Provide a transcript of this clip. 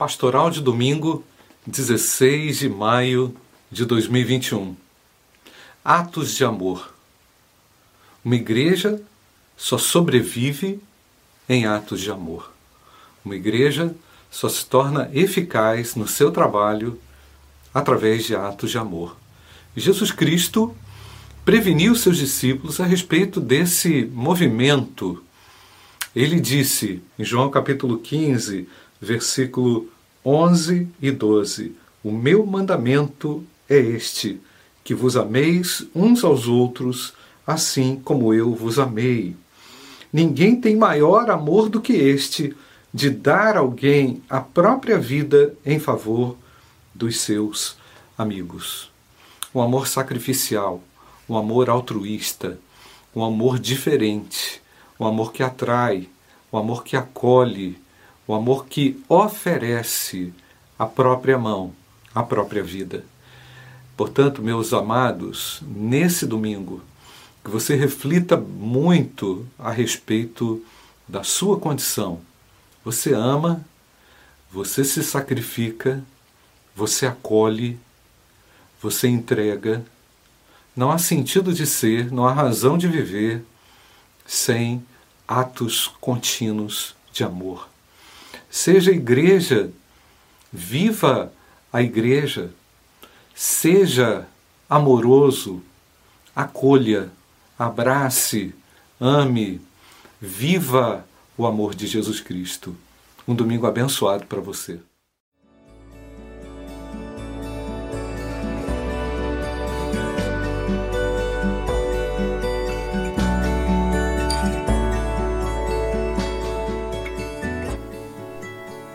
Pastoral de domingo, 16 de maio de 2021. Atos de amor. Uma igreja só sobrevive em atos de amor. Uma igreja só se torna eficaz no seu trabalho através de atos de amor. Jesus Cristo preveniu seus discípulos a respeito desse movimento. Ele disse em João capítulo 15, versículo 11 e 12: O meu mandamento é este, que vos ameis uns aos outros, assim como eu vos amei. Ninguém tem maior amor do que este, de dar alguém a própria vida em favor dos seus amigos. Um amor sacrificial, um amor altruísta, um amor diferente, um amor que atrai, um amor que acolhe, o amor que oferece a própria mão, a própria vida. Portanto, meus amados, nesse domingo, que você reflita muito a respeito da sua condição. Você ama, você se sacrifica, você acolhe, você entrega. Não há sentido de ser, não há razão de viver sem atos contínuos de amor. Seja igreja, viva a igreja, seja amoroso, acolha, abrace, ame, viva o amor de Jesus Cristo. Um domingo abençoado para você.